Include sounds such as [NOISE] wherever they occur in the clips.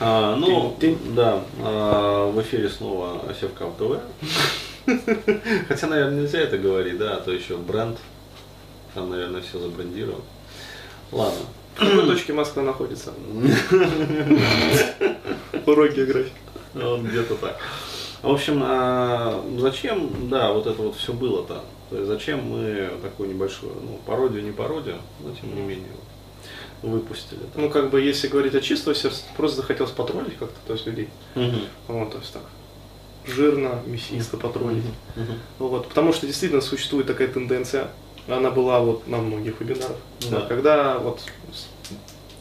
А, ну, Тень. да, а, в эфире снова Севкав ТВ. [LAUGHS] Хотя, наверное, нельзя это говорить, да, а то еще бренд. Там, наверное, все забрендировано. Ладно. В какой точке Москва находится? [LAUGHS] Уроки географии. Вот где-то так. В общем, а, зачем, да, вот это вот все было-то? То есть зачем мы такую небольшую, ну, пародию, не пародию, но тем не менее вот, выпустили. там. Ну, как бы, если говорить о чистом сердце, просто захотелось потроллить как-то, то есть людей. Мгм. Вот, то есть так. Жирно, мясисто потроллить. Мгм. Вот, потому что действительно существует такая тенденция, она была вот на многих вебинарах, Да. Когда вот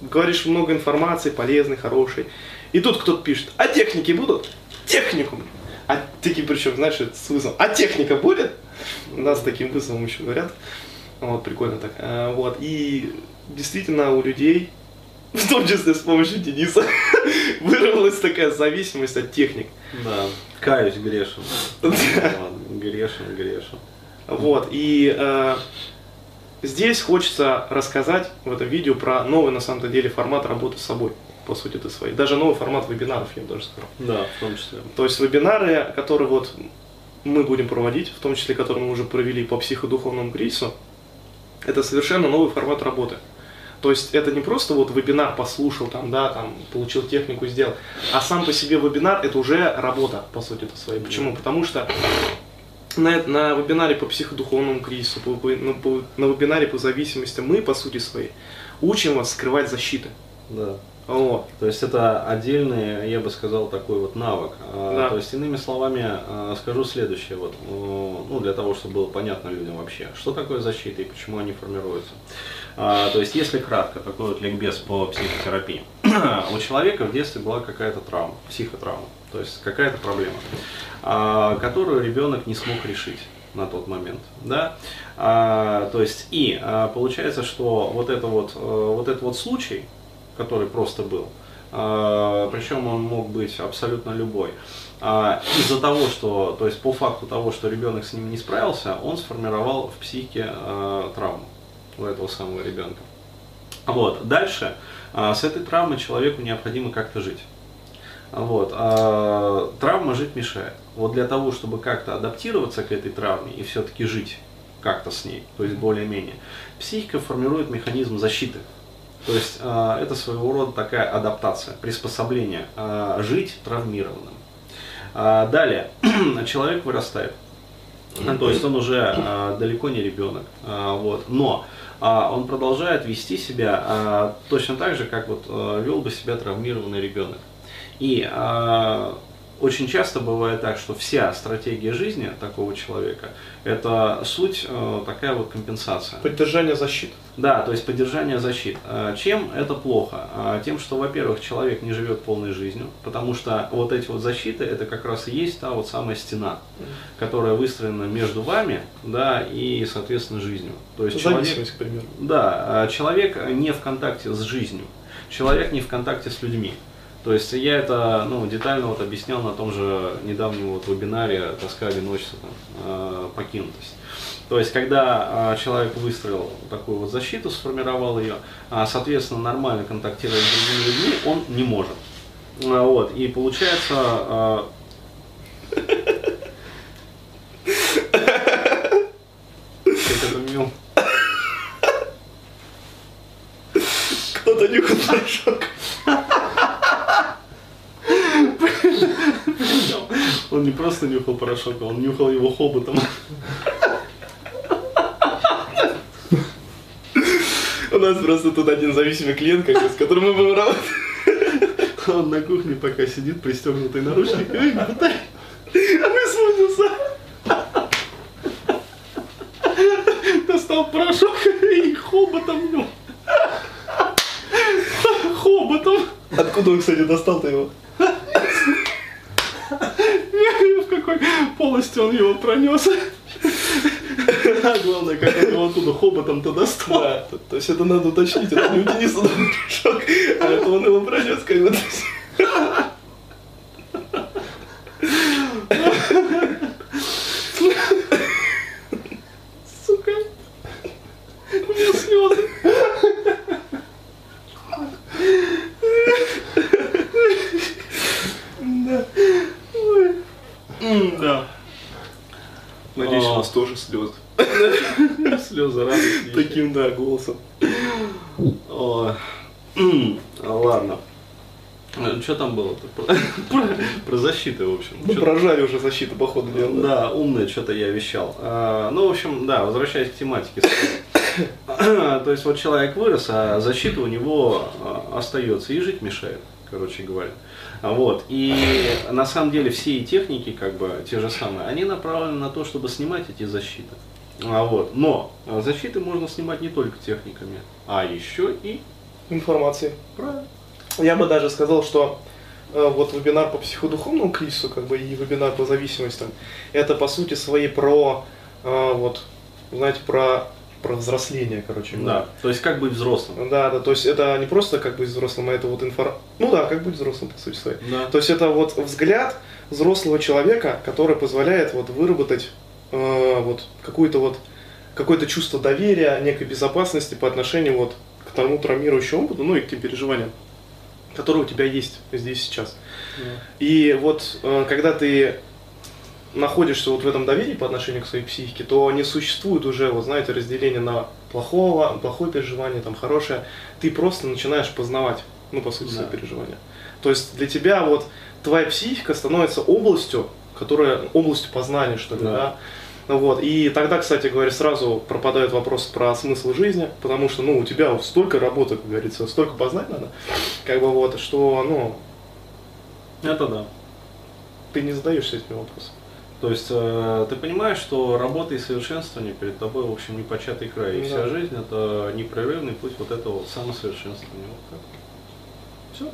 говоришь много информации, полезной, хорошей, и тут кто-то пишет, а техники будут? Техникум. А такие причем, знаешь, с вызовом. А техника будет? У нас таким вызовом еще говорят. Вот, прикольно так. А, Вот, и действительно у людей, [LAUGHS] в том числе с помощью Дениса, [LAUGHS] вырвалась такая зависимость от техник. Да, каюсь, грешен. [LAUGHS] Грешен, грешен. Вот, и э, здесь хочется рассказать в этом видео про новый, на самом-то деле, формат работы с собой, по сути, ты своей. Даже новый формат вебинаров, я бы даже сказал. Да, в том числе. То есть вебинары, которые вот мы будем проводить, в том числе, которые мы уже провели по психодуховному кризису, это совершенно новый формат работы. То есть это не просто вот вебинар послушал, там, да, там, получил технику, сделал, а сам по себе вебинар это уже работа, по сути, это своей. Почему? Потому что на, на вебинаре по психодуховному кризису, по- по- на, по- на вебинаре по зависимости мы, по сути своей, учим вас скрывать защиты. Да. Вот. То есть это отдельный, я бы сказал, такой вот навык. А, Да. То есть, иными словами, а, скажу следующее, вот, ну, для того, чтобы было понятно людям вообще, что такое защита и почему они формируются. А, То есть, если кратко, такой вот ликбез по психотерапии. [CLEARS THROAT] У человека в детстве была какая-то травма, психотравма, то есть какая-то проблема, которую ребенок не смог решить на тот момент, да, А, то есть и а, получается, что вот это вот, э, вот этот вот случай, который просто был, а, причем он мог быть абсолютно любой, а, из-за того, что, то есть по факту того, что ребенок с ним не справился, он сформировал в психике а, травму у этого самого ребенка. Вот. Дальше с этой травмой человеку необходимо как-то жить. Вот. травма жить мешает. Вот для того, чтобы как-то адаптироваться к этой травме и все-таки жить как-то с ней, то есть более-менее, психика формирует механизм защиты. То есть а, это своего рода такая адаптация, приспособление а, жить травмированным. А, далее, [CLEARS THROAT] человек вырастает. То есть он уже а, далеко не ребенок, а, вот. но а, он продолжает вести себя а, точно так же, как вот а, вел бы себя травмированный ребенок. И а, очень часто бывает так, что вся стратегия жизни такого человека это суть э, такая вот компенсация. Поддержание защиты. Да, то есть поддержание защит. А, Чем это плохо? А, Тем, что, во-первых, человек не живет полной жизнью, потому что вот эти вот защиты, это как раз и есть та вот самая стена, которая выстроена между вами, да, и, соответственно, жизнью. То есть человек, Зависимость, к примеру. да, а, человек не в контакте с жизнью, человек не в контакте с людьми. То есть я это ну, детально вот объяснял на том же недавнем вот вебинаре «Тоска, одиночество, э, покинутость». То есть, когда а, человек выстроил такую вот защиту, сформировал ее, а, соответственно, нормально контактировать с другими людьми он не может. А, Вот, и получается, мил. Кто-то нюхал порошок. Он не просто нюхал порошок, он нюхал его хоботом. У нас просто тут один зависимый клиент, как с которым мы будем работать. Он на кухне пока сидит, пристегнутый наручник. Батай, Высунулся. достал порошок и хоботом нюхал. Хоботом. Откуда он, кстати, достал-то его? скорости он его пронес. [LAUGHS] А главное, как он его оттуда хоботом-то достал. Да, то, то есть это надо уточнить, это не у Дениса был прыжок, а это он его пронес как бы. Сука. У меня слезы. Да. Да тоже слезы. [LAUGHS] Слезы радости. Таким, да, голосом. О, Ладно. Что там было? [LAUGHS] Про, про, про защиту, в общем. Ну, прожали уже защиту, походу дела. да. Умное что-то я вещал. А, ну, в общем, да, возвращаясь к тематике. [COUGHS] То есть вот человек вырос, а защита у него а, остается и жить мешает, короче говоря. А Вот. И на самом деле все и техники, как бы те же самые, они направлены на то, чтобы снимать эти защиты. А вот. Но а, защиты можно снимать не только техниками, а еще и Информации. правильно. Я бы даже сказал, что э, вот вебинар по психодуховному кризису, как бы и вебинар по зависимостям, это по сути свои про э, вот, знаете, про, про взросление, короче. Да. То есть как быть взрослым. Да, да, то есть это не просто как быть взрослым, а это вот инфор... Ну да, как быть взрослым, по сути своей. Да. То есть это вот взгляд взрослого человека, который позволяет вот выработать э, вот какую-то вот какое-то чувство доверия, некой безопасности по отношению вот к тому травмирующему опыту, ну и к тем переживаниям, которые у тебя есть здесь сейчас. И вот э, когда ты находишься вот в этом доверии по отношению к своей психике, то не существует уже, вот знаете, разделения на плохого, плохое переживание, там хорошее. Ты просто начинаешь познавать, ну, по сути, свои Да. переживания. То есть для тебя вот твоя психика становится областью, которая областью познания, что ли, Да. да. Вот. И тогда, кстати говоря, сразу пропадает вопрос про смысл жизни, потому что, ну, у тебя столько работы, как говорится, столько познать надо, как бы вот, что, ну, Это да. ты не задаешься этими вопросами. То есть э, ты понимаешь, что работа и совершенствование перед тобой, в общем, непочатый край. И Да. вся жизнь это непрерывный путь вот этого самосовершенствования. Вот так. Все.